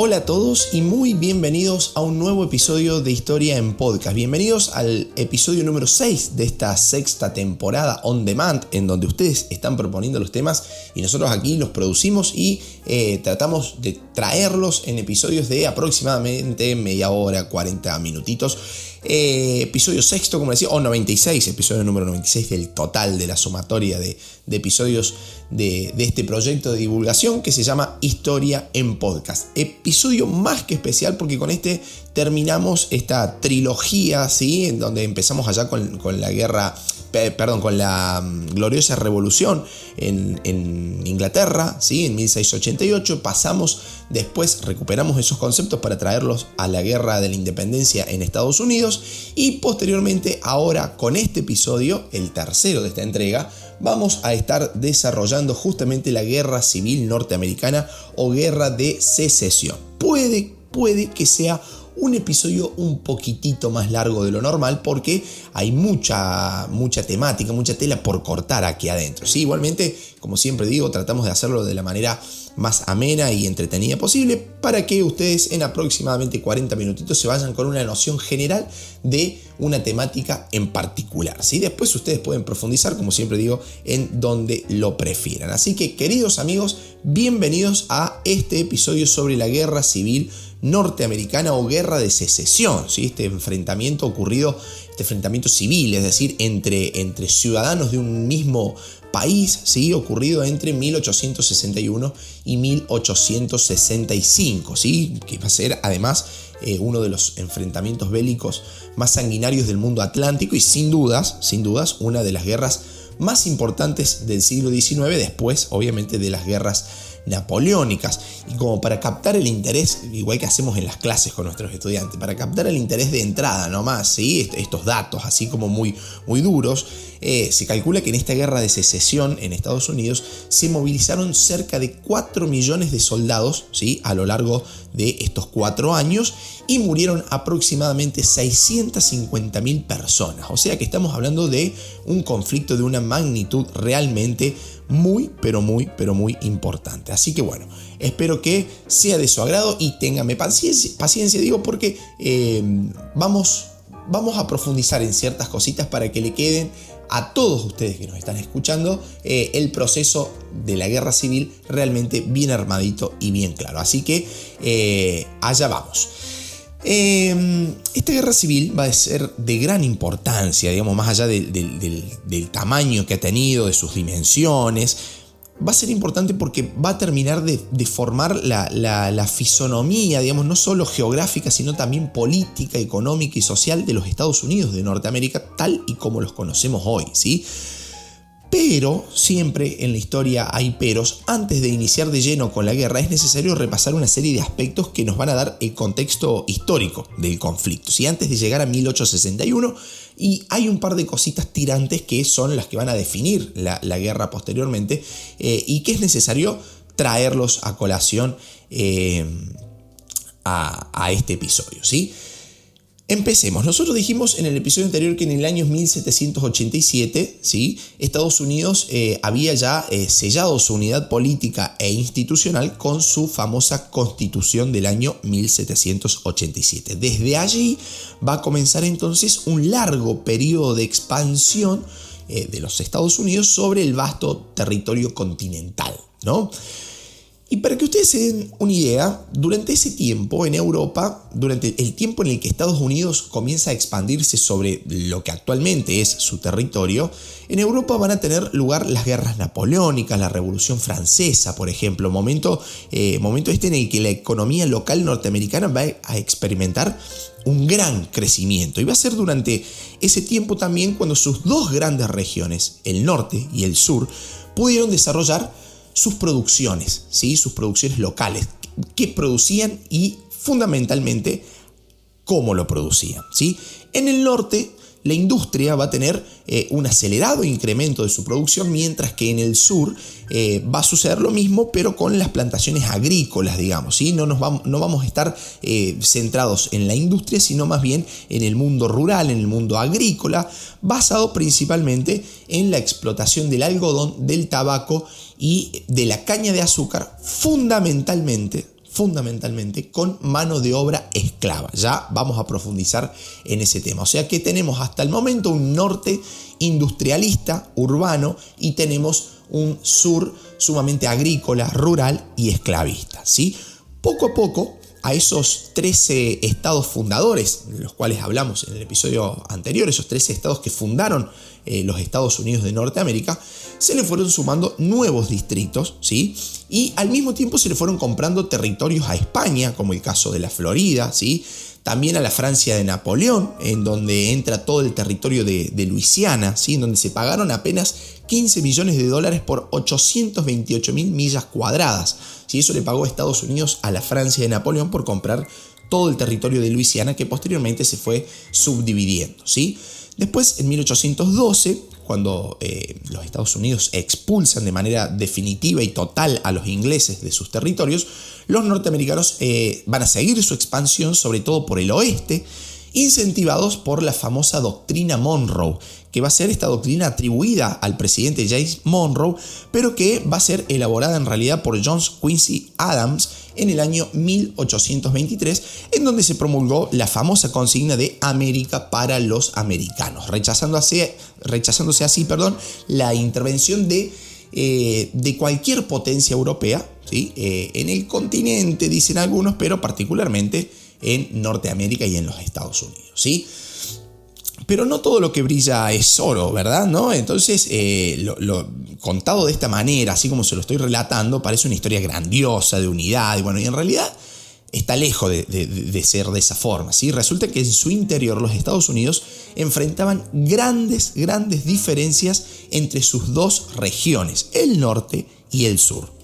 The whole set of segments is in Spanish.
Hola a todos y muy bienvenidos a un nuevo episodio de Historia en Podcast. Bienvenidos al episodio número 6 de esta sexta temporada on demand en donde ustedes están proponiendo los temas y nosotros aquí los producimos y eh, tratamos de traerlos en episodios de aproximadamente media hora, 40 minutitos. Eh, episodio sexto, como decía, o 96, episodio número 96 del total de la sumatoria de, episodios de, este proyecto de divulgación que se llama Historia en Podcast. Episodio más que especial porque con este terminamos esta trilogía, ¿sí? En donde empezamos allá con, con la guerra perdón, con la mm, gloriosa revolución en, Inglaterra, ¿sí? en 1688, pasamos después, recuperamos esos conceptos para traerlos a la guerra de la independencia en Estados Unidos y posteriormente, ahora con este episodio, el tercero de esta entrega, vamos a estar desarrollando justamente la guerra civil norteamericana o guerra de secesión. Puede, puede que sea un episodio un poquitito más largo de lo normal porque hay mucha, mucha temática, mucha tela por cortar aquí adentro. ¿sí? Igualmente, como siempre digo, tratamos de hacerlo de la manera más amena y entretenida posible para que ustedes en aproximadamente 40 minutitos se vayan con una noción general de una temática en particular. ¿sí? Después ustedes pueden profundizar, como siempre digo, en donde lo prefieran. Así que, queridos amigos, bienvenidos a este episodio sobre la guerra civil norteamericana o guerra de secesión, ¿sí? este enfrentamiento ocurrido, este enfrentamiento civil, es decir, entre, entre ciudadanos de un mismo país, ¿sí? ocurrido entre 1861 y 1865, ¿sí? que va a ser además eh, uno de los enfrentamientos bélicos más sanguinarios del mundo atlántico y sin dudas, sin dudas, una de las guerras más importantes del siglo XIX, después obviamente de las guerras napoleónicas y como para captar el interés, igual que hacemos en las clases con nuestros estudiantes, para captar el interés de entrada nomás, ¿sí? estos datos así como muy, muy duros, eh, se calcula que en esta guerra de secesión en Estados Unidos se movilizaron cerca de 4 millones de soldados ¿sí? a lo largo de estos cuatro años y murieron aproximadamente 650 mil personas. O sea que estamos hablando de un conflicto de una magnitud realmente muy, pero muy, pero muy importante. Así que bueno, espero que sea de su agrado y téngame paciencia, paciencia digo, porque eh, vamos, vamos a profundizar en ciertas cositas para que le queden a todos ustedes que nos están escuchando eh, el proceso de la guerra civil realmente bien armadito y bien claro. Así que eh, allá vamos. Em, esta guerra civil va a ser de gran importancia, digamos, más allá del, tamaño que ha tenido, de sus dimensiones. Va a ser importante porque va a terminar de, formar la, la, fisonomía, digamos, no solo geográfica, sino también política, económica y social de los Estados Unidos de Norteamérica, tal y como los conocemos hoy, ¿sí? Pero siempre en la historia hay peros. Antes de iniciar de lleno con la guerra es necesario repasar una serie de aspectos que nos van a dar el contexto histórico del conflicto. Antes de llegar a 1861 y hay un par de cositas tirantes que son las que van a definir la, guerra posteriormente eh, y que es necesario traerlos a colación eh, a, a, este episodio. ¿sí? Empecemos. Nosotros dijimos en el episodio anterior que en el año 1787, ¿sí? Estados Unidos eh, había ya eh, sellado su unidad política e institucional con su famosa constitución del año 1787. Desde allí va a comenzar entonces un largo periodo de expansión eh, de los Estados Unidos sobre el vasto territorio continental. ¿no? Y para que ustedes se den una idea, durante ese tiempo en Europa, durante el tiempo en el que Estados Unidos comienza a expandirse sobre lo que actualmente es su territorio, en Europa van a tener lugar las guerras napoleónicas, la Revolución Francesa, por ejemplo, momento, eh, momento este en el que la economía local norteamericana va a experimentar un gran crecimiento. Y va a ser durante ese tiempo también cuando sus dos grandes regiones, el norte y el sur, pudieron desarrollar sus producciones, ¿sí? sus producciones locales, qué producían y fundamentalmente cómo lo producían. ¿sí? En el norte la industria va a tener eh, un acelerado incremento de su producción, mientras que en el sur eh, va a suceder lo mismo, pero con las plantaciones agrícolas, digamos. ¿sí? No, nos vamos, no vamos a estar eh, centrados en la industria, sino más bien en el mundo rural, en el mundo agrícola, basado principalmente en la explotación del algodón, del tabaco y de la caña de azúcar, fundamentalmente fundamentalmente con mano de obra esclava. Ya vamos a profundizar en ese tema. O sea que tenemos hasta el momento un norte industrialista, urbano, y tenemos un sur sumamente agrícola, rural y esclavista. ¿sí? Poco a poco, a esos 13 estados fundadores, de los cuales hablamos en el episodio anterior, esos 13 estados que fundaron eh, los Estados Unidos de Norteamérica, se le fueron sumando nuevos distritos, ¿sí? Y al mismo tiempo se le fueron comprando territorios a España, como el caso de la Florida, ¿sí? También a la Francia de Napoleón, en donde entra todo el territorio de, Luisiana, ¿sí? En donde se pagaron apenas 15 millones de dólares por 828 mil millas cuadradas. ¿sí? Eso le pagó Estados Unidos a la Francia de Napoleón por comprar todo el territorio de Luisiana que posteriormente se fue subdividiendo. ¿sí? Después, en 1812, cuando eh, los Estados Unidos expulsan de manera definitiva y total a los ingleses de sus territorios, los norteamericanos eh, van a seguir su expansión, sobre todo por el oeste, incentivados por la famosa doctrina Monroe, que va a ser esta doctrina atribuida al presidente James Monroe, pero que va a ser elaborada en realidad por John Quincy Adams en el año 1823, en donde se promulgó la famosa consigna de América para los americanos, rechazándose, rechazándose así perdón, la intervención de, eh, de cualquier potencia europea ¿sí? Eh, en el continente, dicen algunos, pero particularmente en Norteamérica y en los Estados Unidos. ¿sí? Pero no todo lo que brilla es oro, ¿verdad? ¿No? Entonces, eh, lo, contado de esta manera, así como se lo estoy relatando, parece una historia grandiosa de unidad. Y bueno, y en realidad está lejos de, ser de esa forma. ¿sí? Resulta que en su interior los Estados Unidos enfrentaban grandes, grandes diferencias entre sus dos regiones, el norte y el sur.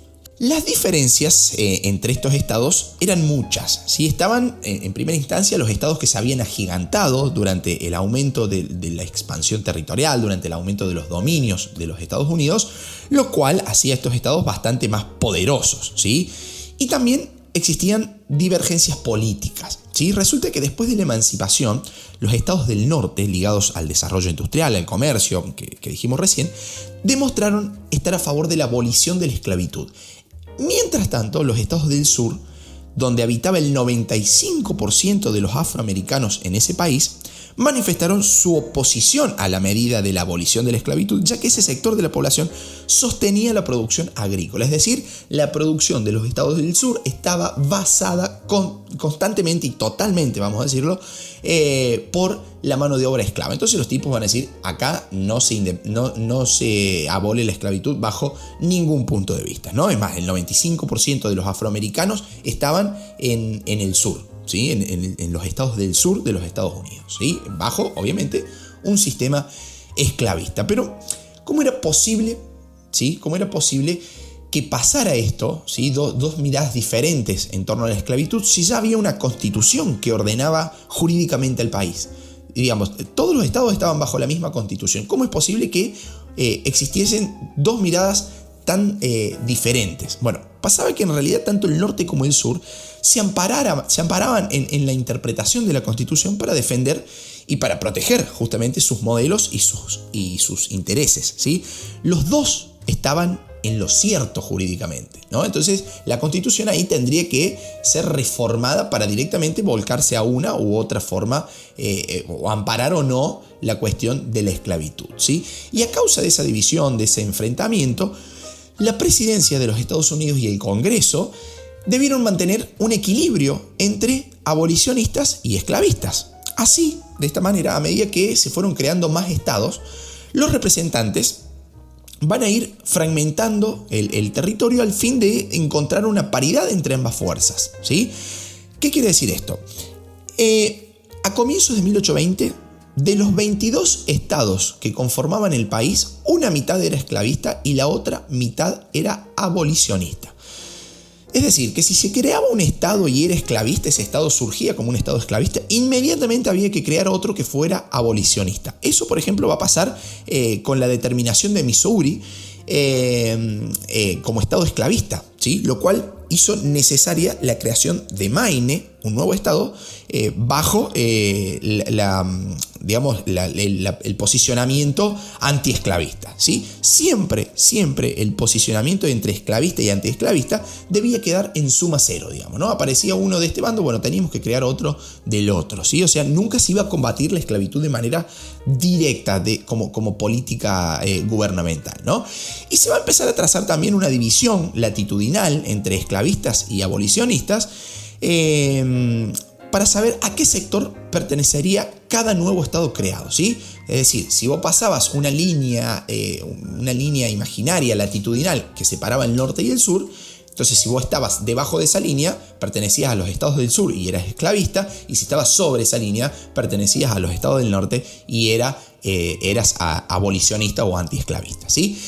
Las diferencias eh, entre estos estados eran muchas. ¿sí? Estaban, eh, en primera instancia, los estados que se habían agigantado durante el aumento de, la expansión territorial, durante el aumento de los dominios de los Estados Unidos, lo cual hacía estos estados bastante más poderosos. ¿sí? Y también existían divergencias políticas. ¿sí? Resulta que después de la emancipación, los estados del norte, ligados al desarrollo industrial, al comercio, que dijimos recién, demostraron estar a favor de la abolición de la esclavitud Mientras tanto, los estados del sur, donde habitaba el 95% de los afroamericanos en ese país, manifestaron su oposición a la medida de la abolición de la esclavitud, ya que ese sector de la población sostenía la producción agrícola, es decir, la producción de los estados del sur estaba basada constantemente y totalmente, vamos a decirlo, eh, por la mano de obra esclava. Entonces los tipos van a decir, acá no se, abole la esclavitud bajo ningún punto de vista. ¿no? Es más, el 95% de los afroamericanos estaban en el sur. En, los estados del sur de los Estados Unidos, ¿sí? bajo, obviamente, un sistema esclavista. Pero, ¿cómo era posible, ¿sí? ¿Cómo era posible que pasara esto, ¿sí? dos miradas diferentes en torno a la esclavitud, si ya había una constitución que ordenaba jurídicamente al país? Digamos, todos los estados estaban bajo la misma constitución. ¿Cómo es posible que eh, existiesen dos miradas tan eh, diferentes? Bueno, pasaba que en realidad tanto el norte como el sur se, se amparaban en, la interpretación de la Constitución para defender y para proteger justamente sus modelos y sus, y sus intereses. ¿sí? Los dos estaban en lo cierto jurídicamente. ¿no? Entonces la constitución ahí tendría que ser reformada para directamente volcarse a una u otra forma eh, eh, o amparar o no la cuestión de la esclavitud. ¿sí? Y a causa de esa división, de ese enfrentamiento, la presidencia de los Estados Unidos y el Congreso debieron mantener un equilibrio entre abolicionistas y esclavistas. Así, de esta manera, a medida que se fueron creando más estados, los representantes van a ir fragmentando el, territorio al fin de encontrar una paridad entre ambas fuerzas. ¿sí? ¿Qué quiere decir esto? Eh, a comienzos de 1820, de los 22 estados que conformaban el país, una mitad era esclavista y la otra mitad era abolicionista. Es decir, que si se creaba un Estado y era esclavista, ese Estado surgía como un Estado esclavista, inmediatamente había que crear otro que fuera abolicionista. Eso, por ejemplo, va a pasar eh, con la determinación de Missouri eh, eh, como Estado esclavista, ¿sí? lo cual hizo necesaria la creación de Maine, un nuevo Estado, bajo la, digamos, el, posicionamiento antiesclavista. ¿sí? Siempre, siempre el posicionamiento entre esclavista y antiesclavista debía quedar en suma cero, digamos. ¿no? Aparecía uno de este bando, bueno, teníamos que crear otro del otro. ¿sí? O sea, nunca se iba a combatir la esclavitud de manera directa de, como, como política eh, gubernamental. ¿no? Y se va a empezar a trazar también una división latitudinal entre esclavistas y abolicionistas. Eh, para saber a qué sector pertenecería cada nuevo estado creado, ¿sí? Es decir, si vos pasabas una línea, eh, una línea imaginaria latitudinal que separaba el norte y el sur, entonces si vos estabas debajo de esa línea, pertenecías a los estados del sur y eras esclavista, y si estabas sobre esa línea, pertenecías a los estados del norte y era, eh, eras abolicionista o antiesclavista, ¿sí?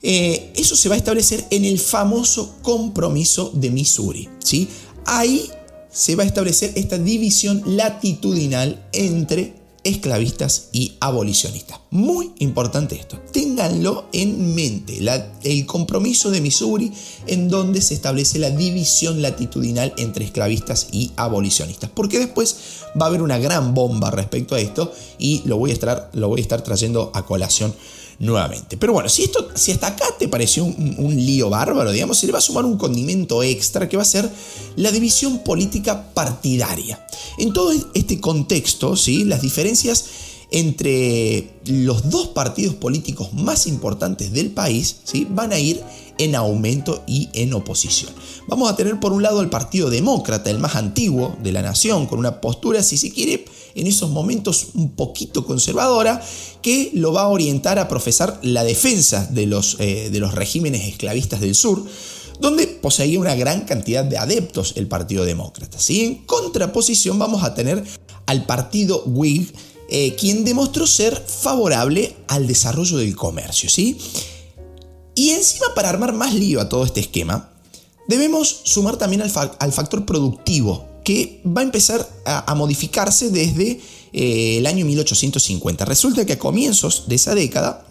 Eh, eso se va a establecer en el famoso compromiso de Missouri, ¿sí? Ahí se va a establecer esta división latitudinal entre esclavistas y abolicionistas. Muy importante esto, ténganlo en mente, el compromiso de Missouri en donde se establece la división latitudinal entre esclavistas y abolicionistas, porque después va a haber una gran bomba respecto a esto y lo voy a estar, lo voy a estar trayendo a colación nuevamente. Pero bueno, si, esto, si hasta acá te pareció un, lío bárbaro, digamos, se le va a sumar un condimento extra que va a ser la división política partidaria. En todo este contexto, ¿sí? las diferencias entre los dos partidos políticos más importantes del país ¿sí? van a ir en aumento y en oposición. Vamos a tener por un lado el Partido Demócrata, el más antiguo de la nación, con una postura, si se quiere, en esos momentos un poquito conservadora, que lo va a orientar a profesar la defensa de los, eh, de los regímenes esclavistas del sur, donde poseía una gran cantidad de adeptos el Partido Demócrata. ¿sí? En contraposición vamos a tener al Partido Whig, eh, quien demostró ser favorable al desarrollo del comercio. ¿sí? Y encima para armar más lío a todo este esquema, debemos sumar también al, al factor productivo que va a empezar a, modificarse desde eh, el año 1850. Resulta que a comienzos de esa década,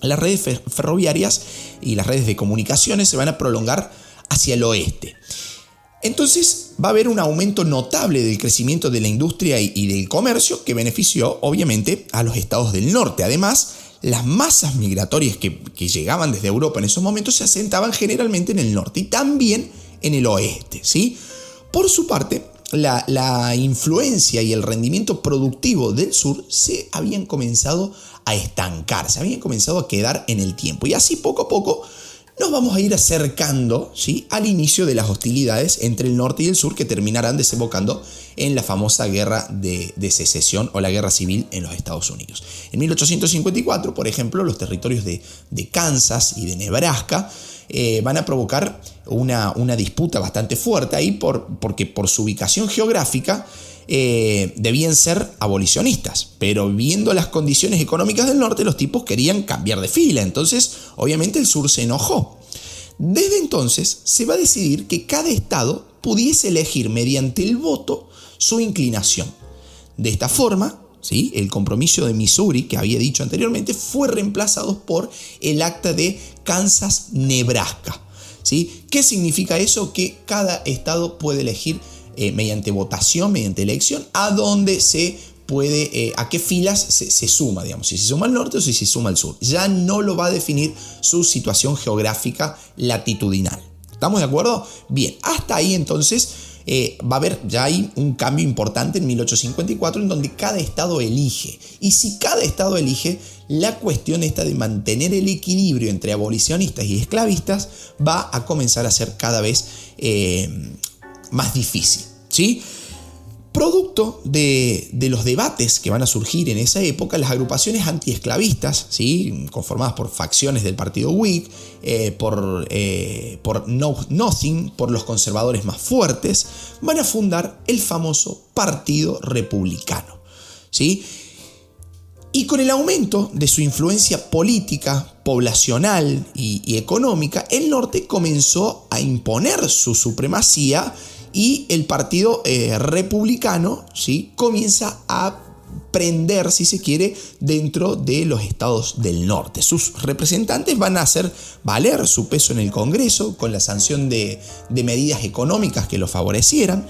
las redes ferroviarias y las redes de comunicaciones se van a prolongar hacia el oeste. Entonces va a haber un aumento notable del crecimiento de la industria y, del comercio que benefició obviamente a los estados del norte. Además, las masas migratorias que, que, llegaban desde Europa en esos momentos se asentaban generalmente en el norte y también en el oeste. ¿sí? Por su parte, la, influencia y el rendimiento productivo del sur se habían comenzado a estancar, se habían comenzado a quedar en el tiempo. Y así poco a poco nos vamos a ir acercando ¿sí? al inicio de las hostilidades entre el norte y el sur que terminarán desembocando en la famosa guerra de, secesión o la guerra civil en los Estados Unidos. En 1854, por ejemplo, los territorios de, de Kansas y de Nebraska eh, van a provocar una, una, disputa bastante fuerte ahí por, porque por su ubicación geográfica eh, debían ser abolicionistas, pero viendo las condiciones económicas del norte los tipos querían cambiar de fila, entonces obviamente el sur se enojó. Desde entonces se va a decidir que cada estado pudiese elegir mediante el voto su inclinación. De esta forma, el compromiso de Missouri, que había dicho anteriormente, fue reemplazado por el acta de Kansas-Nebraska. ¿sí? ¿Qué significa eso? Que cada estado puede elegir eh, mediante votación, mediante elección, a dónde se puede, eh, a qué filas se, se, suma, digamos, si se suma al norte o si se suma al sur. Ya no lo va a definir su situación geográfica latitudinal. ¿Estamos de acuerdo? Bien, hasta ahí entonces eh, va a haber ya hay un cambio importante en 1854 en donde cada estado elige. Y si cada estado elige, la cuestión esta de mantener el equilibrio entre abolicionistas y esclavistas va a comenzar a ser cada vez eh, más difícil. ¿sí? Producto de, los debates que van a surgir en esa época, las agrupaciones antiesclavistas, ¿sí? conformadas por facciones del partido Whig, eh, por, eh, por Nothing, por los conservadores más fuertes, van a fundar el famoso Partido Republicano. ¿sí? Y con el aumento de su influencia política, poblacional y económica, el norte comenzó a imponer su supremacía y el partido eh, republicano ¿sí? comienza a prender, si se quiere, dentro de los estados del norte. Sus representantes van a hacer valer su peso en el Congreso con la sanción de, medidas económicas que lo favorecieran.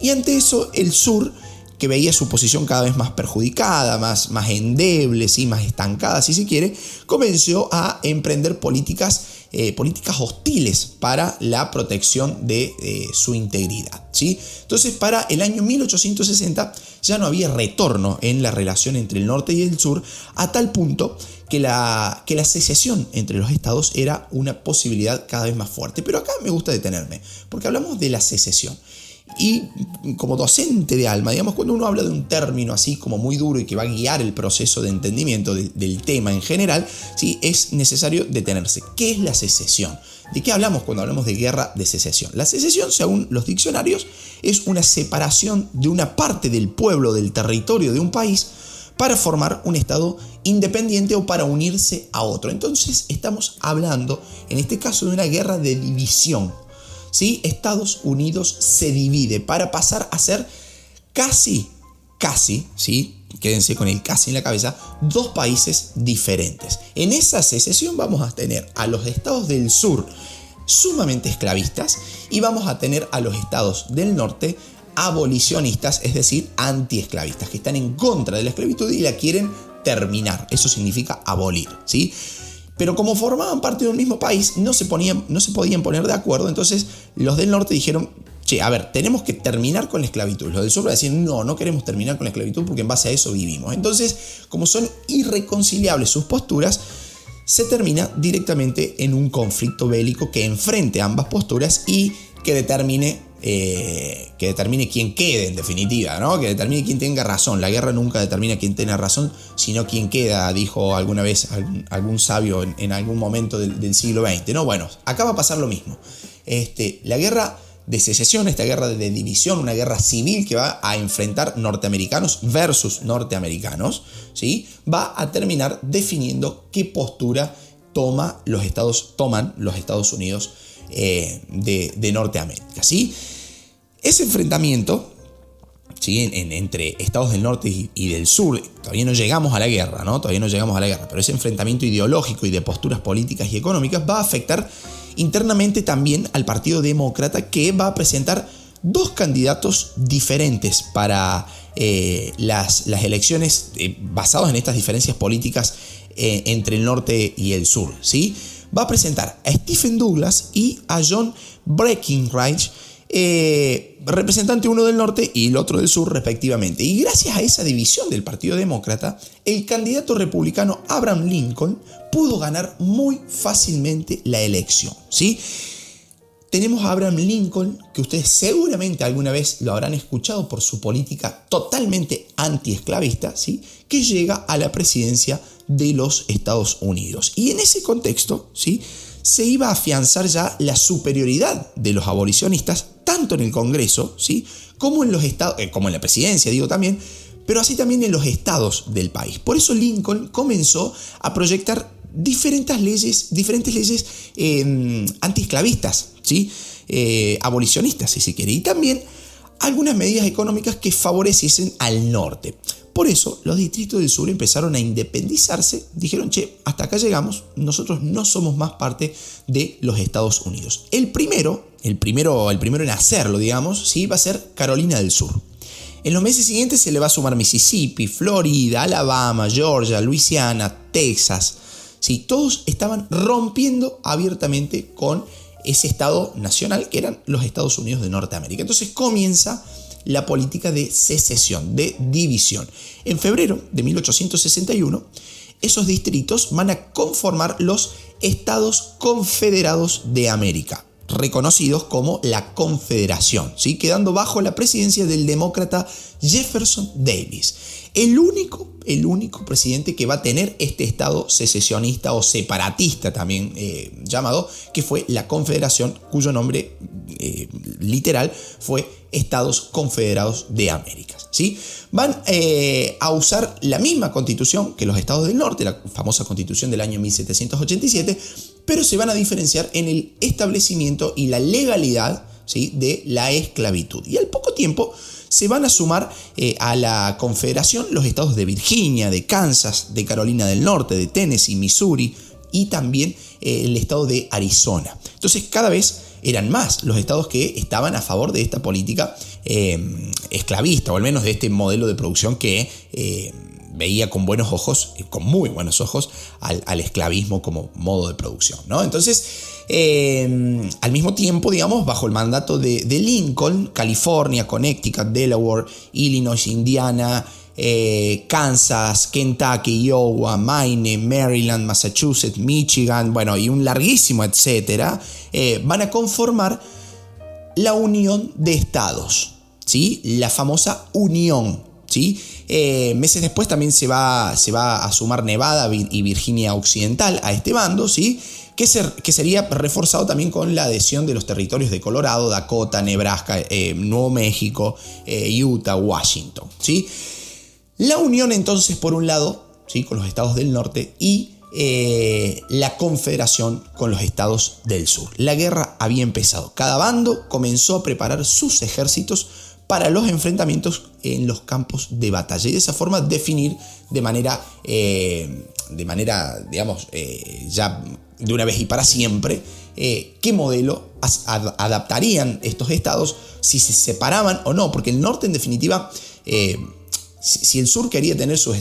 Y ante eso, el sur que veía su posición cada vez más perjudicada, más, más endeble, ¿sí? más estancada, si se quiere, comenzó a emprender políticas, eh, políticas hostiles para la protección de eh, su integridad. ¿sí? Entonces, para el año 1860 ya no había retorno en la relación entre el norte y el sur, a tal punto que la, que la secesión entre los estados era una posibilidad cada vez más fuerte. Pero acá me gusta detenerme, porque hablamos de la secesión. Y como docente de alma, digamos, cuando uno habla de un término así como muy duro y que va a guiar el proceso de entendimiento del, tema en general, ¿sí? es necesario detenerse. ¿Qué es la secesión? ¿De qué hablamos cuando hablamos de guerra de secesión? La secesión, según los diccionarios, es una separación de una parte del pueblo, del territorio de un país, para formar un Estado independiente o para unirse a otro. Entonces estamos hablando, en este caso, de una guerra de división ¿sí? Estados Unidos se divide para pasar a ser casi, casi, ¿sí? quédense con el casi en la cabeza, dos países diferentes. En esa secesión vamos a tener a los estados del sur sumamente esclavistas y vamos a tener a los estados del norte abolicionistas, es decir, antiesclavistas, que están en contra de la esclavitud y la quieren terminar. Eso significa abolir, ¿sí? Pero como formaban parte de un mismo país, no se, ponían, no se podían poner de acuerdo. Entonces los del norte dijeron, che, a ver, tenemos que terminar con la esclavitud. Los del sur decían, no, no queremos terminar con la esclavitud porque en base a eso vivimos. Entonces, como son irreconciliables sus posturas, se termina directamente en un conflicto bélico que enfrente ambas posturas y que determine eh, que determine quién quede en definitiva, ¿no? que determine quién tenga razón. La guerra nunca determina quién tenga razón, sino quién queda, dijo alguna vez algún, sabio en, algún momento del, siglo XX. ¿no? Bueno, acá va a pasar lo mismo. Este, la guerra de secesión, esta guerra de división, una guerra civil que va a enfrentar norteamericanos versus norteamericanos, ¿sí? va a terminar definiendo qué postura toma los Estados, toman los Estados Unidos eh, de, Norteamérica. ¿sí? Ese enfrentamiento ¿sí? entre estados del norte y, del sur, todavía no llegamos a la guerra, ¿no? todavía no llegamos a la guerra, pero ese enfrentamiento ideológico y de posturas políticas y económicas va a afectar internamente también al Partido Demócrata que va a presentar dos candidatos diferentes para eh, las, las, elecciones eh, basados en estas diferencias políticas entre el norte y el sur. ¿sí? va a presentar a Stephen Douglas y a John Breckinridge, eh, representante uno del norte y el otro del sur respectivamente. Y gracias a esa división del Partido Demócrata, el candidato republicano Abraham Lincoln pudo ganar muy fácilmente la elección. ¿sí? Tenemos a Abraham Lincoln, que ustedes seguramente alguna vez lo habrán escuchado por su política totalmente antiesclavista, ¿sí? que llega a la presidencia de los Estados Unidos. Y en ese contexto, ¿sí? Se iba a afianzar ya la superioridad de los abolicionistas, tanto en el Congreso, ¿sí? como en los estados, eh, como en la presidencia, digo también, pero así también en los estados del país. Por eso Lincoln comenzó a proyectar diferentes leyes, diferentes leyes em, antiesclavistas, ¿sí? Eh, abolicionistas, si se quiere, y también algunas medidas económicas que favoreciesen al norte. Por eso los distritos del sur empezaron a independizarse, dijeron, che, hasta acá llegamos, nosotros no somos más parte de los Estados Unidos. El primero, el primero, el primero en hacerlo, digamos, sí, va a ser Carolina del Sur. En los meses siguientes se le va a sumar Mississippi, Florida, Alabama, Georgia, Luisiana, Texas. Sí, todos estaban rompiendo abiertamente con ese Estado nacional que eran los Estados Unidos de Norteamérica. Entonces comienza la política de secesión, de división. En febrero de 1861, esos distritos van a conformar los Estados Confederados de América, reconocidos como la Confederación, ¿sí? quedando bajo la presidencia del demócrata Jefferson Davis el único, el único presidente que va a tener este Estado secesionista o separatista también eh, llamado, que fue la Confederación, cuyo nombre eh, literal fue Estados Confederados de América. ¿sí? Van eh, a usar la misma constitución que los Estados del Norte, la famosa constitución del año 1787, pero se van a diferenciar en el establecimiento y la legalidad ¿sí? de la esclavitud. Y al poco tiempo se van a sumar eh, a la confederación los estados de Virginia, de Kansas, de Carolina del Norte, de Tennessee, Missouri y también eh, el estado de Arizona. Entonces cada vez eran más los estados que estaban a favor de esta política eh, esclavista, o al menos de este modelo de producción que eh, veía con buenos ojos, con muy buenos ojos, al, esclavismo como modo de producción. ¿no? Entonces, eh, al mismo tiempo, digamos, bajo el mandato de, Lincoln, California, Connecticut, Delaware, Illinois, Indiana, Kansas, Kentucky, Iowa, Maine, Maryland, Massachusetts, Michigan, bueno, y un larguísimo etcétera, van a conformar la unión de estados, ¿sí? la famosa unión. Eh, meses después también se va, se va a sumar Nevada y Virginia Occidental a este bando, ¿sí? que, que sería reforzado también con la adhesión de los territorios de Colorado, Dakota, Nebraska, eh, Nuevo México, eh, Utah, Washington. ¿sí? La unión entonces, por un lado, ¿sí? con los estados del norte y la confederación con los estados del sur. La guerra había empezado. Cada bando comenzó a preparar sus ejércitos para los enfrentamientos en los campos de batalla. Y de esa forma definir de manera, eh, de manera digamos, eh, ya de una vez y para siempre, qué modelo adaptarían estos estados, si se separaban o no, porque el norte en definitiva si el sur quería tener su,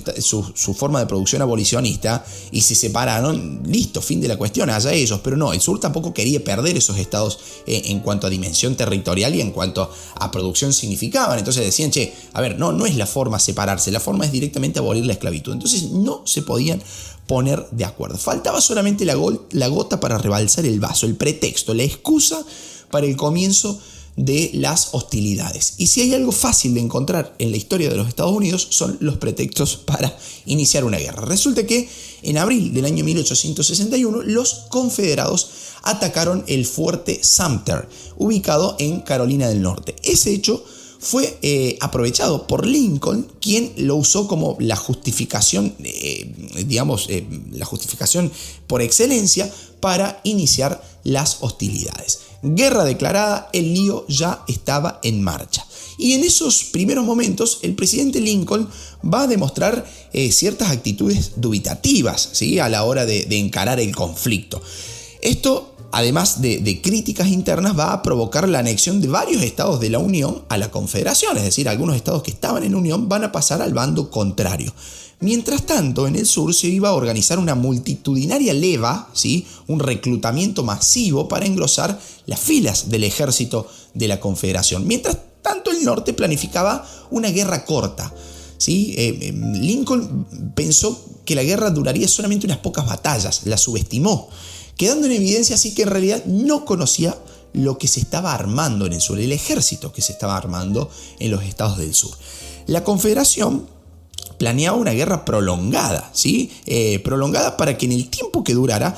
forma de producción abolicionista y se separaron, listo, fin de la cuestión, allá ellos, pero no, el sur tampoco quería perder esos estados eh, en cuanto a dimensión territorial y en cuanto a producción significaban. Entonces decían, che, a ver, no, no es la forma separarse, la forma es directamente abolir la esclavitud. Entonces no se podían poner de acuerdo. Faltaba solamente la, la gota para rebalsar el vaso, el pretexto, la excusa para el comienzo de las hostilidades. Y si hay algo fácil de encontrar en la historia de los Estados Unidos son los pretextos para iniciar una guerra. Resulta que en abril del año 1861 los confederados atacaron el fuerte Sumter, ubicado en Carolina del Norte. Ese hecho fue eh, aprovechado por Lincoln, quien lo usó como la justificación, eh, digamos, eh, la justificación por excelencia para iniciar las hostilidades. Guerra declarada, el lío ya estaba en marcha. Y en esos primeros momentos el presidente Lincoln va a demostrar ciertas actitudes dubitativas ¿sí? a la hora de, de encarar el conflicto. Esto además de, críticas internas, va a provocar la anexión de varios estados de la Unión a la Confederación, es decir, algunos estados que estaban en Unión van a pasar al bando contrario. Mientras tanto, en el sur se iba a organizar una multitudinaria leva, ¿sí? un reclutamiento masivo para engrosar las filas del ejército de la Confederación. Mientras tanto, el norte planificaba una guerra corta. ¿sí? Eh, eh, Lincoln pensó que la guerra duraría solamente unas pocas batallas, la subestimó quedando en evidencia así que en realidad no conocía lo que se estaba armando en el sur, el ejército que se estaba armando en los estados del sur. La Confederación planeaba una guerra prolongada, ¿sí? Eh, prolongada para que en el tiempo que durara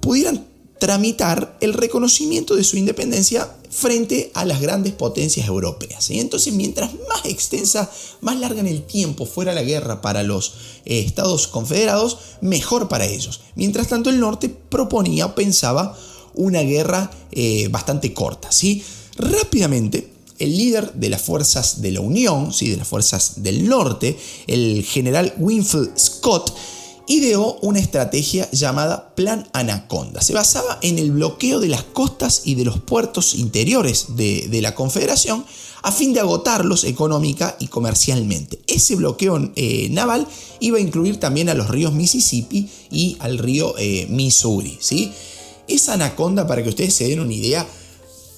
pudieran tramitar el reconocimiento de su independencia frente a las grandes potencias europeas. Y entonces, mientras más extensa, más larga en el tiempo fuera la guerra para los eh, Estados Confederados, mejor para ellos. Mientras tanto, el norte proponía o pensaba una guerra eh, bastante corta. ¿sí? Rápidamente, el líder de las fuerzas de la Unión, ¿sí? de las fuerzas del norte, el general Winfield Scott, ideó una estrategia llamada Plan Anaconda. Se basaba en el bloqueo de las costas y de los puertos interiores de, la Confederación a fin de agotarlos económica y comercialmente. Ese bloqueo eh, naval iba a incluir también a los ríos Mississippi y al río eh, Missouri. ¿sí? Esa anaconda, para que ustedes se den una idea,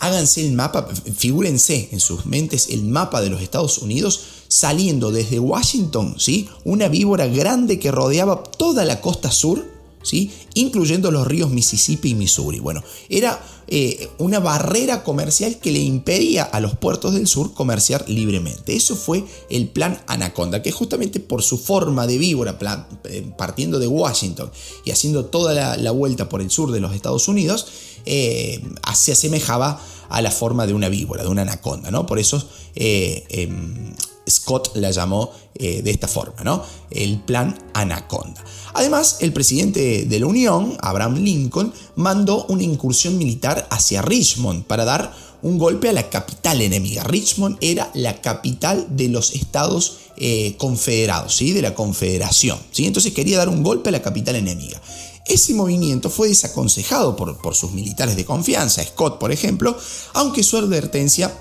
háganse el mapa, figúrense en sus mentes el mapa de los Estados Unidos saliendo desde Washington, ¿sí? Una víbora grande que rodeaba toda la costa sur, ¿sí? Incluyendo los ríos Mississippi y Missouri. Bueno, era eh, una barrera comercial que le impedía a los puertos del sur comerciar libremente. Eso fue el plan Anaconda, que justamente por su forma de víbora, eh, partiendo de Washington y haciendo toda la, vuelta por el sur de los Estados Unidos, eh, se asemejaba a la forma de una víbora, de una anaconda, ¿no? Por eso em, Scott la llamó eh, de esta forma, ¿no? El plan Anaconda. Además, el presidente de la Unión, Abraham Lincoln, mandó una incursión militar hacia Richmond para dar un golpe a la capital enemiga. Richmond era la capital de los estados eh, confederados, ¿sí? de la confederación. ¿sí? Entonces quería dar un golpe a la capital enemiga. Ese movimiento fue desaconsejado por, por sus militares de confianza, Scott por ejemplo, aunque su advertencia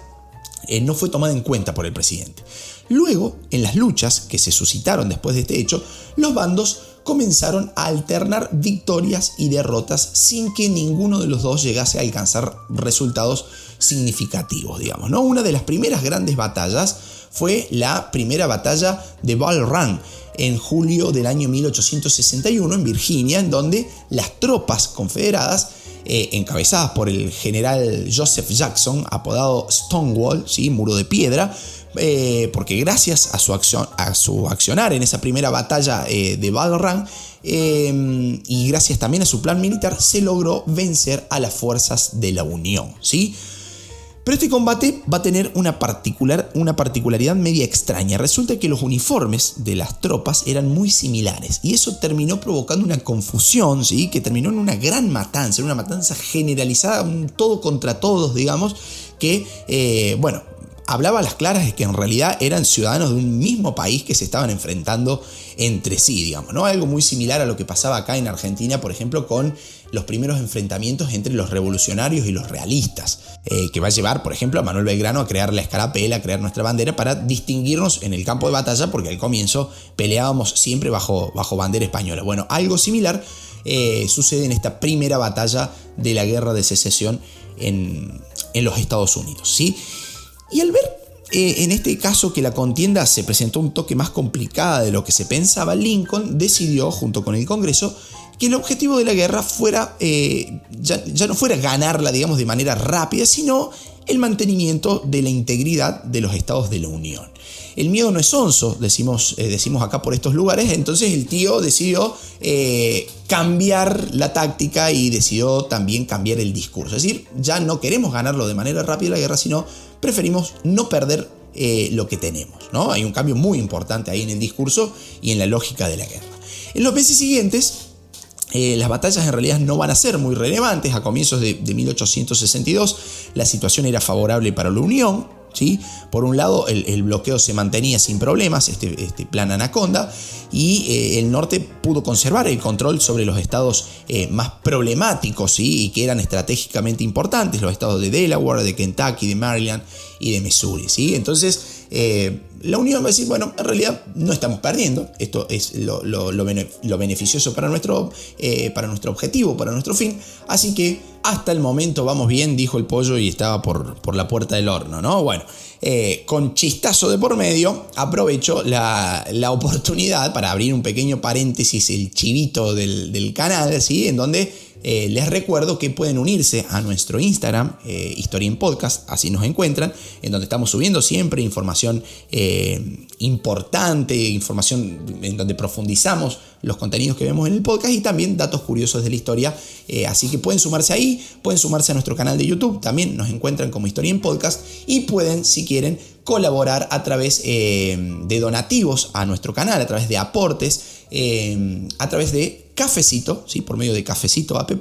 eh, no fue tomada en cuenta por el presidente. Luego, en las luchas que se suscitaron después de este hecho, los bandos comenzaron a alternar victorias y derrotas sin que ninguno de los dos llegase a alcanzar resultados significativos, digamos. ¿no? Una de las primeras grandes batallas fue la primera batalla de Bull Run en julio del año 1861 en Virginia, en donde las tropas confederadas eh, encabezadas por el general Joseph Jackson, apodado Stonewall, ¿sí? muro de piedra, eh, porque gracias a su, acción, a su accionar en esa primera batalla eh, de Battle Run, y gracias también a su plan militar, se logró vencer a las fuerzas de la Unión. ¿sí? Pero este combate va a tener una, particular, una particularidad media extraña. Resulta que los uniformes de las tropas eran muy similares y eso terminó provocando una confusión, ¿sí? que terminó en una gran matanza, en una matanza generalizada, un todo contra todos, digamos, que, eh, bueno, hablaba a las claras de que en realidad eran ciudadanos de un mismo país que se estaban enfrentando entre sí, digamos, ¿no? Algo muy similar a lo que pasaba acá en Argentina, por ejemplo, con los primeros enfrentamientos entre los revolucionarios y los realistas, eh, que va a llevar, por ejemplo, a Manuel Belgrano a crear la escarapela, a crear nuestra bandera para distinguirnos en el campo de batalla, porque al comienzo peleábamos siempre bajo, bajo bandera española. Bueno, algo similar eh, sucede en esta primera batalla de la guerra de secesión en, en los Estados Unidos, ¿sí? Y al ver eh, en este caso que la contienda se presentó un toque más complicada de lo que se pensaba, Lincoln decidió, junto con el Congreso, que el objetivo de la guerra fuera, eh, ya, no fuera ganarla, digamos, de manera rápida, sino el mantenimiento de la integridad de los estados de la Unión. El miedo no es onzo, decimos, eh, decimos acá por estos lugares, entonces el tío decidió cambiar la táctica y decidió también cambiar el discurso. Es decir, ya no queremos ganarlo de manera rápida la guerra, sino preferimos no perder eh, lo que tenemos. ¿no? Hay un cambio muy importante ahí en el discurso y en la lógica de la guerra. En los meses siguientes, eh, las batallas en realidad no van a ser muy relevantes. A comienzos de, de 1862 la situación era favorable para la Unión, por un lado, el, bloqueo se mantenía sin problemas, este, este plan Anaconda, y eh, el norte pudo conservar el control sobre los estados eh, más problemáticos y que eran estratégicamente importantes, los estados de Delaware, de Kentucky, de Maryland y de Missouri. ¿sí? Entonces, eh, la Unión va a decir, bueno, en realidad no estamos perdiendo, esto es lo, beneficioso para nuestro, para nuestro objetivo, para nuestro fin, así que hasta el momento vamos bien, dijo el pollo y estaba por, por la puerta del horno, ¿no? Bueno, eh, con chistazo de por medio, aprovecho la, oportunidad para abrir un pequeño paréntesis, el chivito del, canal, ¿sí? En donde eh, les recuerdo que pueden unirse a nuestro Instagram, eh, Historia en Podcast, así nos encuentran, en donde estamos subiendo siempre información eh, importante, información en donde profundizamos los contenidos que vemos en el podcast y también datos curiosos de la historia. así que pueden sumarse ahí, pueden sumarse a nuestro canal de YouTube, también nos encuentran como Historia en Podcast y pueden, si quieren, colaborar a través de donativos a nuestro canal, a través de aportes, a través de Cafecito, ¿sí? por medio de Cafecito app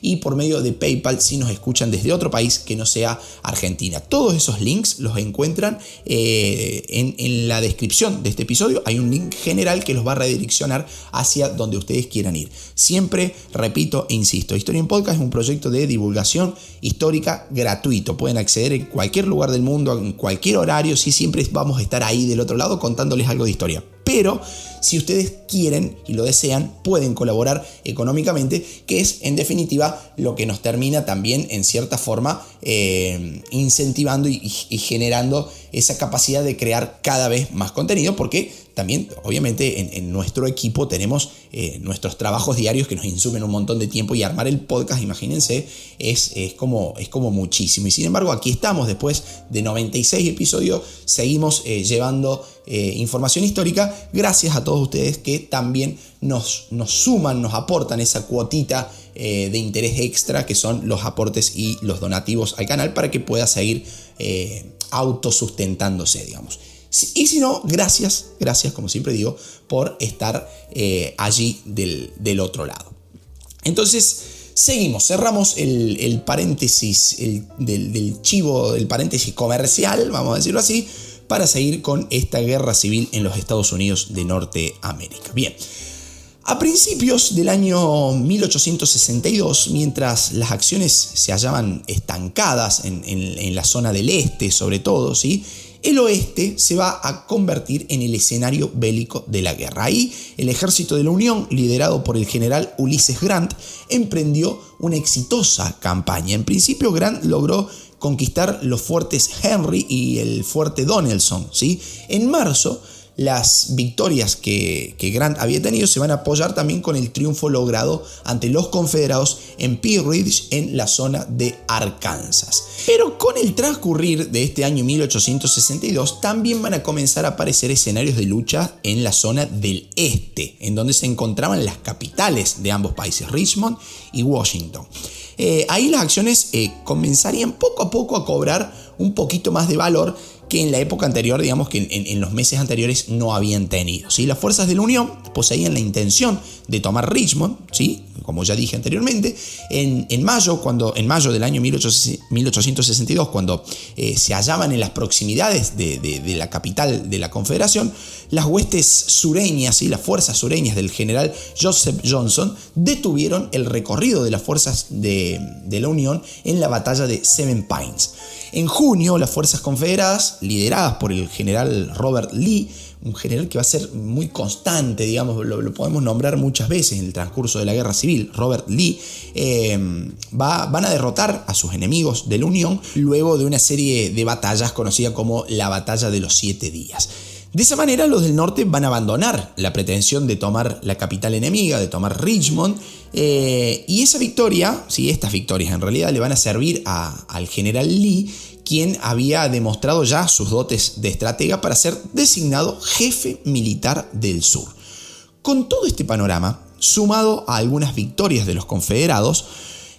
y por medio de PayPal si nos escuchan desde otro país que no sea Argentina. Todos esos links los encuentran eh, en, la descripción de este episodio. Hay un link general que los va a redireccionar hacia donde ustedes quieran ir. Siempre, repito e insisto, Historia en Podcast es un proyecto de divulgación histórica gratuito. Pueden acceder en cualquier lugar del mundo, en cualquier horario, si siempre vamos a estar ahí del otro lado contándoles algo de historia. Pero si ustedes quieren y lo desean, pueden colaborar económicamente, que es en definitiva lo que nos termina también en cierta forma eh, incentivando y, generando esa capacidad de crear cada vez más contenido, porque también obviamente en, nuestro equipo tenemos eh, nuestros trabajos diarios que nos insumen un montón de tiempo y armar el podcast, imagínense, es, es, como, es como muchísimo. Y sin embargo aquí estamos después de 96 episodios, seguimos eh, llevando información histórica gracias a todos ustedes que también nos, nos suman, nos aportan esa cuotita eh, de interés extra que son los aportes y los donativos al canal para que pueda seguir eh, autosustentándose, digamos. Y si no, gracias, gracias como siempre digo, por estar eh, allí del, otro lado. Entonces, seguimos, cerramos el, paréntesis del, del chivo, el paréntesis comercial, vamos a decirlo así, para seguir con esta guerra civil en los Estados Unidos de Norteamérica. Bien. A principios del año 1862, mientras las acciones se hallaban estancadas en, la zona del este, sobre todo, ¿sí? el oeste se va a convertir en el escenario bélico de la guerra. Ahí el ejército de la Unión, liderado por el general Ulises Grant, emprendió una exitosa campaña. En principio Grant logró conquistar los fuertes Henry y el fuerte Donelson. ¿sí? En marzo las victorias que, Grant había tenido se van a apoyar también con el triunfo logrado ante los confederados en Pea Ridge en la zona de Arkansas. Pero con el transcurrir de este año 1862 también van a comenzar a aparecer escenarios de lucha en la zona del este, en donde se encontraban las capitales de ambos países, Richmond y Washington. Eh, ahí las acciones eh, comenzarían poco a poco a cobrar un poquito más de valor que en la época anterior, digamos que en, los meses anteriores no habían tenido. ¿sí? Las fuerzas de la Unión poseían la intención de tomar Richmond, ¿sí? como ya dije anteriormente, en, mayo, cuando, en mayo del año 1862, cuando eh, se hallaban en las proximidades de, la capital de la Confederación, las huestes sureñas y las fuerzas sureñas del general Joseph Johnson detuvieron el recorrido de las fuerzas de, la Unión en la batalla de Seven Pines. En junio, las fuerzas confederadas, lideradas por el general Robert Lee, un general que va a ser muy constante, digamos, lo, podemos nombrar muchas veces en el transcurso de la guerra civil, Robert Lee, eh, va, van a derrotar a sus enemigos de la Unión luego de una serie de batallas conocida como la Batalla de los Siete Días. De esa manera los del norte van a abandonar la pretensión de tomar la capital enemiga, de tomar Richmond, eh, y esa victoria, sí, estas victorias en realidad le van a servir al general Lee, quien había demostrado ya sus dotes de estratega para ser designado jefe militar del sur. Con todo este panorama, sumado a algunas victorias de los confederados,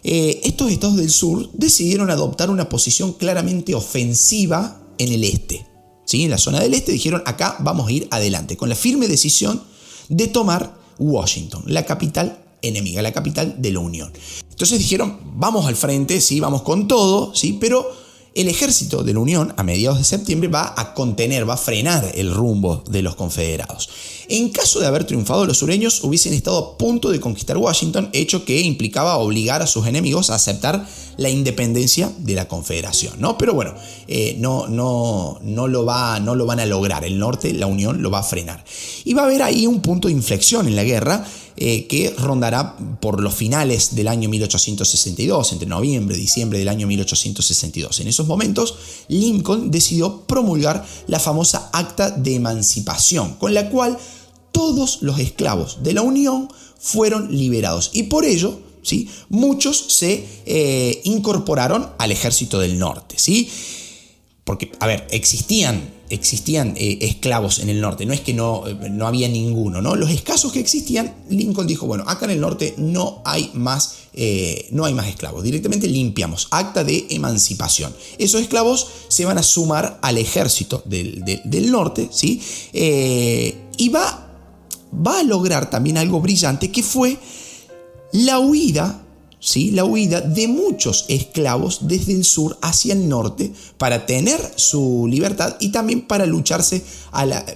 eh, estos estados del sur decidieron adoptar una posición claramente ofensiva en el este. En la zona del este dijeron, acá vamos a ir adelante, con la firme decisión de tomar Washington, la capital enemiga, la capital de la Unión. Entonces dijeron, vamos al frente, sí, vamos con todo, sí, pero el ejército de la Unión a mediados de septiembre va a contener, va a frenar el rumbo de los confederados. En caso de haber triunfado, los sureños hubiesen estado a punto de conquistar Washington, hecho que implicaba obligar a sus enemigos a aceptar la independencia de la confederación. ¿no? Pero bueno, eh, no, no, no, lo va, no lo van a lograr. El norte, la Unión, lo va a frenar. Y va a haber ahí un punto de inflexión en la guerra eh, que rondará por los finales del año 1862, entre noviembre y diciembre del año 1862. En esos momentos, Lincoln decidió promulgar la famosa Acta de Emancipación, con la cual todos los esclavos de la Unión fueron liberados y por ello ¿sí? muchos se eh, incorporaron al ejército del norte. ¿sí? Porque, a ver, existían, existían eh, esclavos en el norte, no es que no, eh, no, había ninguno, ¿no? Los escasos que existían, Lincoln dijo, bueno, acá en el norte no hay más, no hay más esclavos, directamente limpiamos, acta de emancipación. Esos esclavos se van a sumar al ejército del, del norte, ¿sí? y va va a lograr también algo brillante que fue la huida, ¿sí? la huida de muchos esclavos desde el sur hacia el norte para tener su libertad y también para lucharse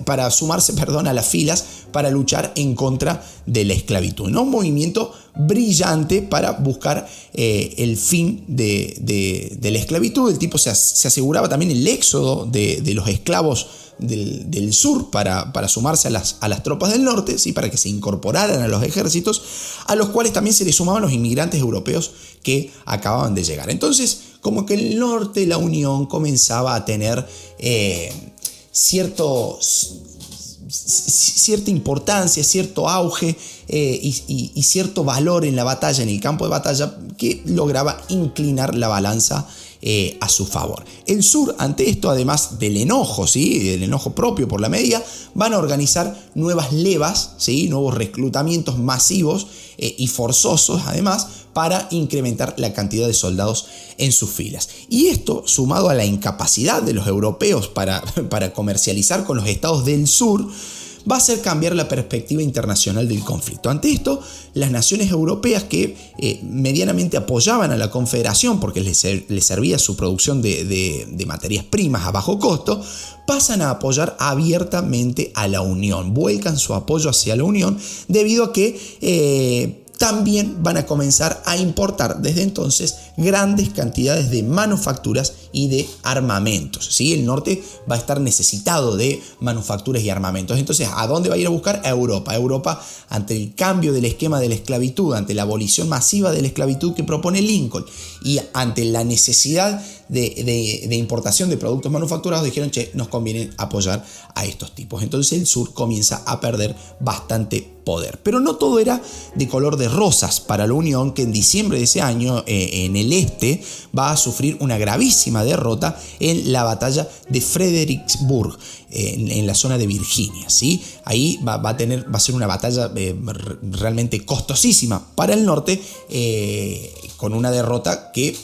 para sumarse perdón, a las filas para luchar en contra de la esclavitud. Un movimiento brillante para buscar eh, el fin de, la esclavitud. El tipo se, aseguraba también el éxodo de, de los esclavos del, sur para, para sumarse a las, a las, tropas del norte, ¿sí? para que se incorporaran a los ejércitos, a los cuales también se les sumaban los inmigrantes europeos que acababan de llegar. Entonces, como que el norte la Unión comenzaba a tener eh, cierta importancia, cierto auge eh, y, cierto valor en la batalla, en el campo de batalla, que lograba inclinar la balanza eh, a su favor. El sur, ante esto, además del enojo, ¿sí? del enojo propio por la media, van a organizar nuevas levas, ¿sí? nuevos reclutamientos masivos eh, y forzosos, además, para incrementar la cantidad de soldados en sus filas. Y esto, sumado a la incapacidad de los europeos para, para comercializar con los estados del sur, va a hacer cambiar la perspectiva internacional del conflicto. Ante esto, las naciones europeas que eh, medianamente apoyaban a la Confederación porque les, servía su producción de, materias primas a bajo costo, pasan a apoyar abiertamente a la Unión, vuelcan su apoyo hacia la Unión debido a que... Eh, también van a comenzar a importar desde entonces grandes cantidades de manufacturas y de armamentos. ¿sí? El norte va a estar necesitado de manufacturas y armamentos. Entonces, ¿a dónde va a ir a buscar? A Europa. Europa, ante el cambio del esquema de la esclavitud, ante la abolición masiva de la esclavitud que propone Lincoln y ante la necesidad de, importación de productos manufacturados, dijeron, che, nos conviene apoyar a estos tipos. Entonces el sur comienza a perder bastante poder. Pero no todo era de color de rosas para la Unión, que en diciembre de ese año eh, en el este va a sufrir una gravísima derrota en la batalla de Fredericksburg. En, la zona de Virginia, ¿sí? Ahí va, a tener, va a ser una batalla eh, realmente costosísima para el norte, eh, con una derrota que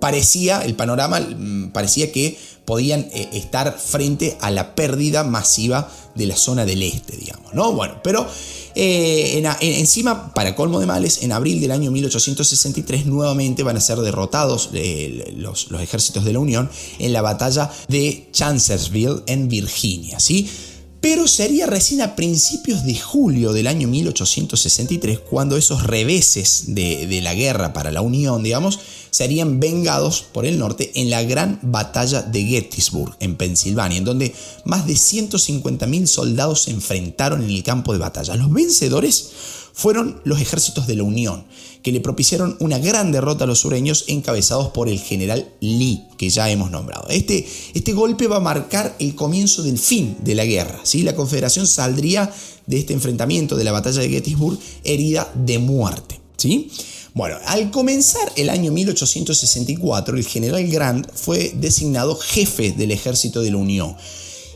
parecía, el panorama mm, parecía que podían eh, estar frente a la pérdida masiva de la zona del este, digamos, ¿no? Bueno, pero eh, encima, para colmo de males, en abril del año 1863 nuevamente van a ser derrotados eh, los, los, ejércitos de la Unión en la batalla de Chancellorsville en Virginia, ¿sí? Pero sería recién a principios de julio del año 1863 cuando esos reveses de, de la guerra para la Unión, digamos, serían vengados por el norte en la gran batalla de Gettysburg, en Pensilvania, en donde más de 150.000 soldados se enfrentaron en el campo de batalla. Los vencedores fueron los ejércitos de la Unión, que le propiciaron una gran derrota a los sureños encabezados por el general Lee, que ya hemos nombrado. Este, este golpe va a marcar el comienzo del fin de la guerra. ¿sí? La Confederación saldría de este enfrentamiento, de la batalla de Gettysburg, herida de muerte. ¿sí? Bueno, al comenzar el año 1864, el general Grant fue designado jefe del ejército de la Unión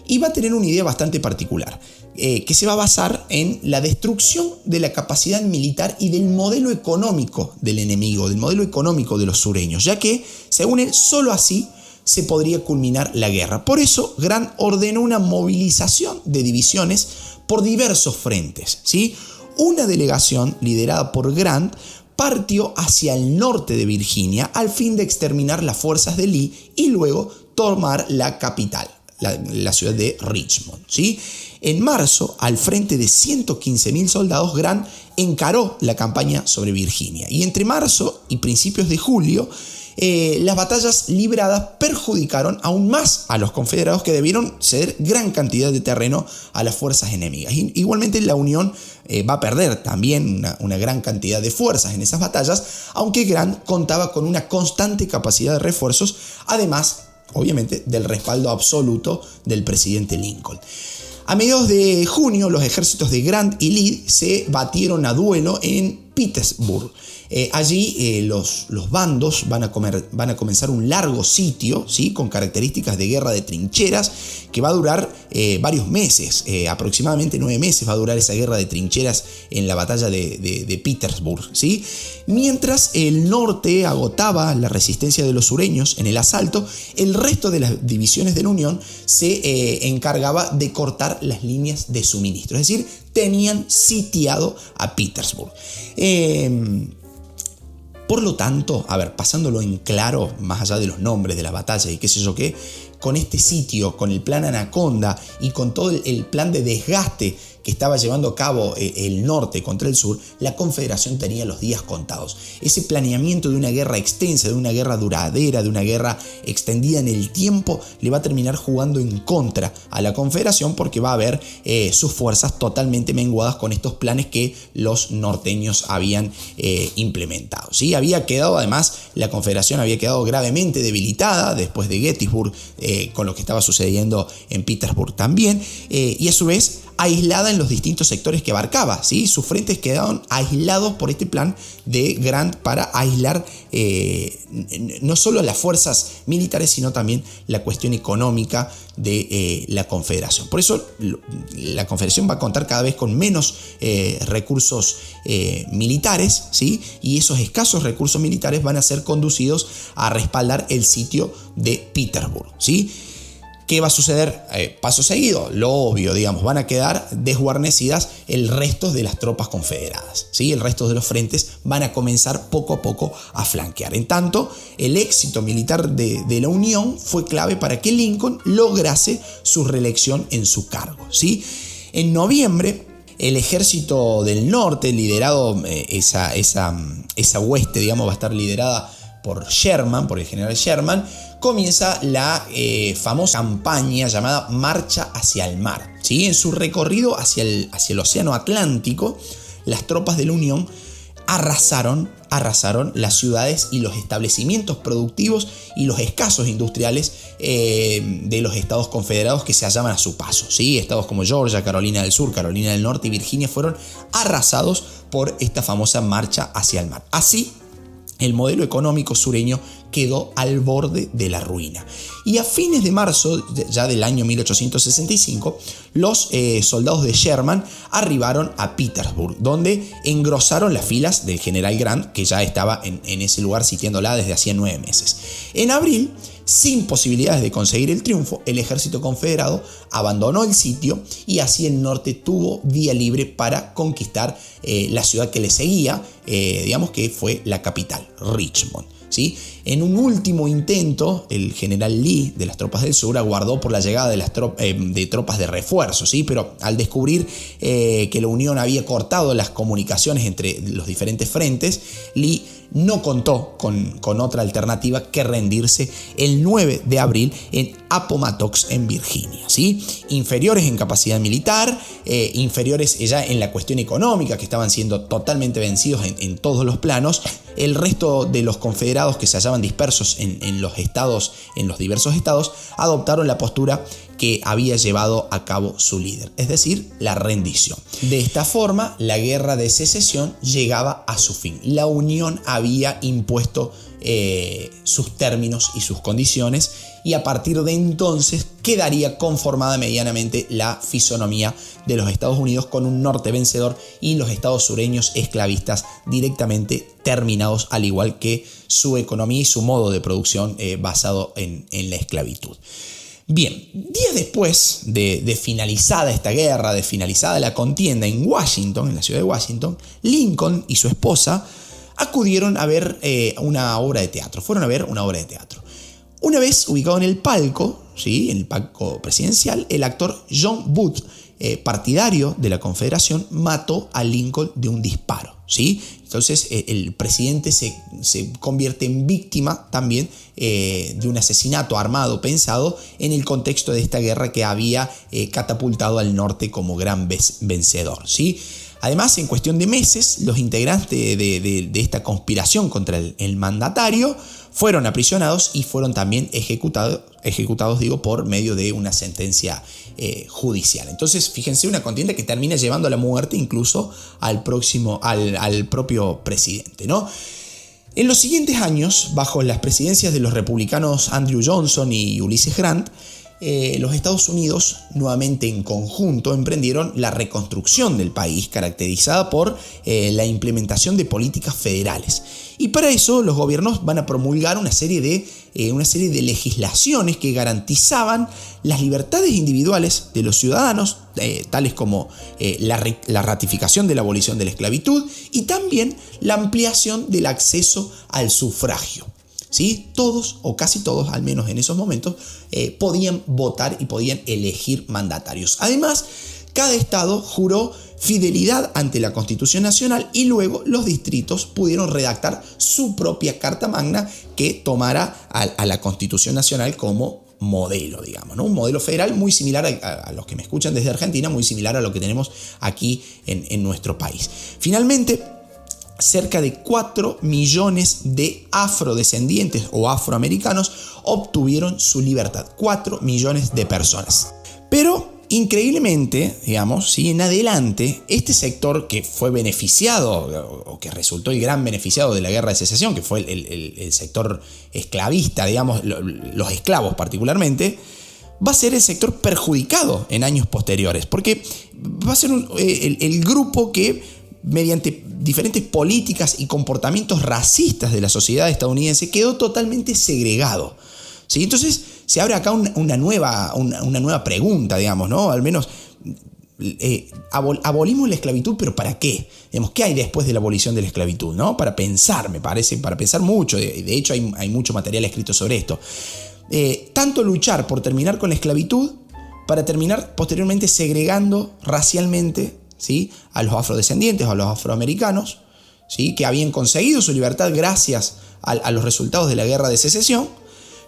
y va a tener una idea bastante particular. Eh, que se va a basar en la destrucción de la capacidad militar y del modelo económico del enemigo, del modelo económico de los sureños, ya que, según él, solo así se podría culminar la guerra. Por eso, Grant ordenó una movilización de divisiones por diversos frentes. ¿sí? Una delegación liderada por Grant partió hacia el norte de Virginia al fin de exterminar las fuerzas de Lee y luego tomar la capital, la, ciudad de Richmond. ¿sí? En marzo, al frente de 115.000 soldados, Grant encaró la campaña sobre Virginia. Y entre marzo y principios de julio, eh, las batallas libradas perjudicaron aún más a los confederados que debieron ceder gran cantidad de terreno a las fuerzas enemigas. igualmente la Unión eh, va a perder también una, una, gran cantidad de fuerzas en esas batallas, aunque Grant contaba con una constante capacidad de refuerzos, además, obviamente, del respaldo absoluto del presidente Lincoln. A mediados de junio, los ejércitos de Grant y Lee se batieron a duelo en Petersburg. Eh, allí eh, los, los, bandos van a, comer, van a, comenzar un largo sitio, ¿sí? con características de guerra de trincheras, que va a durar eh, varios meses, aproximadamente nueve meses va a durar esa guerra de trincheras en la batalla de, de, Petersburg. ¿sí? Mientras el norte agotaba la resistencia de los sureños en el asalto, el resto de las divisiones de la Unión se encargaba de cortar las líneas de suministro, es decir, tenían sitiado a Petersburg. Por lo tanto, a ver, pasándolo en claro, más allá de los nombres de la batalla y qué sé yo qué, con este sitio, con el plan Anaconda y con todo el plan de desgaste que estaba llevando a cabo eh, el norte contra el sur, la Confederación tenía los días contados. Ese planeamiento de una guerra extensa, de una guerra duradera, de una guerra extendida en el tiempo, le va a terminar jugando en contra a la Confederación porque va a haber eh, sus fuerzas totalmente menguadas con estos planes que los norteños habían eh, implementado. ¿sí? Había quedado, además, la Confederación había quedado gravemente debilitada después de Gettysburg, con lo que estaba sucediendo en Petersburg también, y a su vez aislada en los distintos sectores que abarcaba. ¿sí? Sus frentes quedaron aislados por este plan de Grant para aislar eh, no solo las fuerzas militares, sino también la cuestión económica de eh, la Confederación. Por eso la Confederación va a contar cada vez con menos eh, recursos militares, ¿sí? y esos escasos recursos militares van a ser conducidos a respaldar el sitio de Petersburg. ¿sí? ¿Qué va a suceder? Eh, paso seguido, lo obvio, digamos, van a quedar desguarnecidas el resto de las tropas confederadas. ¿sí? El resto de los frentes van a comenzar poco a poco a flanquear. En tanto, el éxito militar de, la Unión fue clave para que Lincoln lograse su reelección en su cargo. ¿sí? En noviembre, el ejército del norte, liderado, eh, esa, esa, esa hueste, digamos, va a estar liderada por Sherman, por el general Sherman, comienza la eh, famosa campaña llamada Marcha hacia el Mar. ¿sí? En su recorrido hacia el, hacia el Océano Atlántico, las tropas de la Unión arrasaron, arrasaron las ciudades y los establecimientos productivos y los escasos industriales eh, de los estados confederados que se hallaban a su paso. ¿sí? Estados como Georgia, Carolina del Sur, Carolina del Norte y Virginia fueron arrasados por esta famosa marcha hacia el mar. Así, el modelo económico sureño quedó al borde de la ruina. Y a fines de marzo, ya del año 1865, los eh, soldados de Sherman arribaron a Petersburg, donde engrosaron las filas del general Grant, que ya estaba en, ese lugar sitiándola desde hacía nueve meses. En abril, sin posibilidades de conseguir el triunfo, el ejército confederado abandonó el sitio y así el norte tuvo vía libre para conquistar eh, la ciudad que le seguía, eh, digamos que fue la capital, Richmond. En un último intento, el general Lee de las tropas del sur aguardó por la llegada de, eh, tropas de refuerzo, ¿sí? pero al descubrir que la Unión había cortado las comunicaciones entre los diferentes frentes, Lee no contó con, con, otra alternativa que rendirse el 9 de abril en Appomattox, en Virginia. ¿sí? Inferiores en capacidad militar, eh, inferiores ya en la cuestión económica, que estaban siendo totalmente vencidos en, todos los planos. El resto de los confederados que se hallaban dispersos en, en los estados, en los diversos estados, adoptaron la postura que había llevado a cabo su líder, es decir, la rendición. De esta forma, la guerra de secesión llegaba a su fin. La Unión había impuesto eh, sus términos y sus condiciones y a partir de entonces quedaría conformada medianamente la fisonomía de los Estados Unidos con un norte vencedor y los estados sureños esclavistas directamente terminados al igual que su economía y su modo de producción eh, basado en la esclavitud. Bien, días después de, finalizada esta guerra, de finalizada la contienda en Washington, en la ciudad de Washington, Lincoln y su esposa acudieron a ver eh, una obra de teatro, fueron a ver una obra de teatro. Una vez ubicado en el palco, ¿sí? en el palco presidencial, el actor John Booth, eh, partidario de la Confederación, mató a Lincoln de un disparo. ¿sí? Entonces eh, el presidente se, convierte en víctima también de un asesinato armado pensado en el contexto de esta guerra que había catapultado al norte como gran vencedor. ¿sí? Además, en cuestión de meses, los integrantes de, esta conspiración contra el mandatario fueron aprisionados y fueron también ejecutados, ejecutados digo, por medio de una sentencia eh, judicial. Entonces, fíjense, una contienda que termina llevando a la muerte incluso al, próximo, al, propio presidente, ¿no? En los siguientes años, bajo las presidencias de los republicanos Andrew Johnson y Ulysses Grant, eh, los Estados Unidos, nuevamente en conjunto, emprendieron la reconstrucción del país, caracterizada por eh, la implementación de políticas federales. Y para eso los gobiernos van a promulgar una serie de, eh, una serie de legislaciones que garantizaban las libertades individuales de los ciudadanos, tales como la, la ratificación de la abolición de la esclavitud y también la ampliación del acceso al sufragio. Todos o casi todos, al menos en esos momentos, eh, podían votar y podían elegir mandatarios. Además, cada estado juró fidelidad ante la Constitución Nacional y luego los distritos pudieron redactar su propia Carta Magna que tomara a, la Constitución Nacional como modelo, digamos, ¿no? Un modelo federal muy similar a, los que me escuchan desde Argentina, muy similar a lo que tenemos aquí en nuestro país. Finalmente, cerca de 4 millones de afrodescendientes o afroamericanos obtuvieron su libertad. 4 millones de personas. Pero increíblemente, digamos, si en adelante, este sector que fue beneficiado o que resultó el gran beneficiado de la guerra de secesión, que fue el, sector esclavista, digamos, los esclavos particularmente, va a ser el sector perjudicado en años posteriores, porque va a ser eh, el grupo que mediante diferentes políticas y comportamientos racistas de la sociedad estadounidense, quedó totalmente segregado. ¿sí? Entonces se abre acá una, nueva, una, nueva pregunta, digamos, ¿no? Al menos eh, abolimos la esclavitud, pero ¿para qué? Digamos, ¿Qué hay después de la abolición de la esclavitud? ¿no? Para pensar, me parece, para pensar mucho. De, hecho, hay, mucho material escrito sobre esto. Eh, tanto luchar por terminar con la esclavitud, para terminar posteriormente segregando racialmente ¿sí? a los afrodescendientes a los afroamericanos, ¿sí? que habían conseguido su libertad gracias a los resultados de la guerra de secesión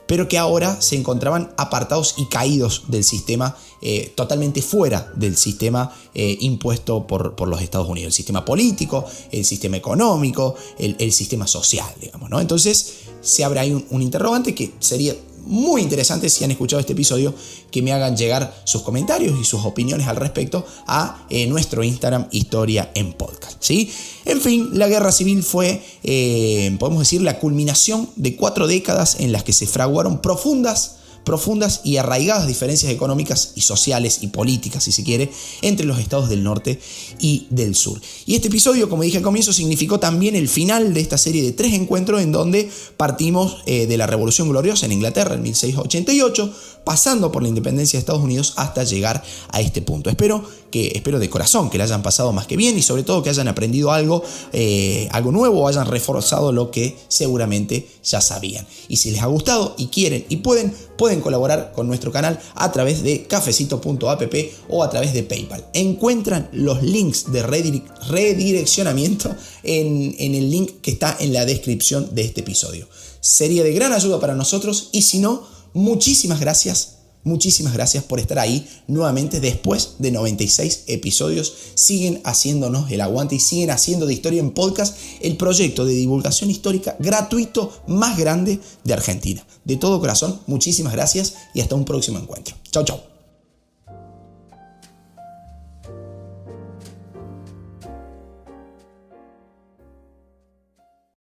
pero que ahora se encontraban apartados y caídos del sistema, eh, totalmente fuera del sistema eh, impuesto por, los Estados Unidos, el sistema político, el sistema económico, el, sistema social, digamos. ¿no? Entonces se abre ahí un interrogante que sería muy interesante si han escuchado este episodio que me hagan llegar sus comentarios y sus opiniones al respecto a eh, nuestro Instagram Historia en Podcast. ¿sí? En fin, la guerra civil fue, eh, podemos decir, la culminación de cuatro décadas en las que se fraguaron profundas profundas y arraigadas diferencias económicas y sociales y políticas, si se quiere, entre los estados del norte y del sur. Y este episodio, como dije al comienzo, significó también el final de esta serie de tres encuentros en donde partimos eh, de la Revolución Gloriosa en Inglaterra en 1688, pasando por la independencia de Estados Unidos hasta llegar a este punto. Espero que espero de corazón que le hayan pasado más que bien y sobre todo que hayan aprendido algo, eh, algo nuevo o hayan reforzado lo que seguramente ya sabían. Y si les ha gustado y quieren y pueden, pueden colaborar con nuestro canal a través de cafecito.app o a través de PayPal. Encuentran los links de redireccionamiento en, en el link que está en la descripción de este episodio. Sería de gran ayuda para nosotros y si no, muchísimas gracias Muchísimas gracias por estar ahí nuevamente después de 96 episodios. Siguen haciéndonos el aguante y siguen haciendo de Historia en Podcast el proyecto de divulgación histórica gratuito más grande de Argentina. De todo corazón, muchísimas gracias y hasta un próximo encuentro. Chau, chau.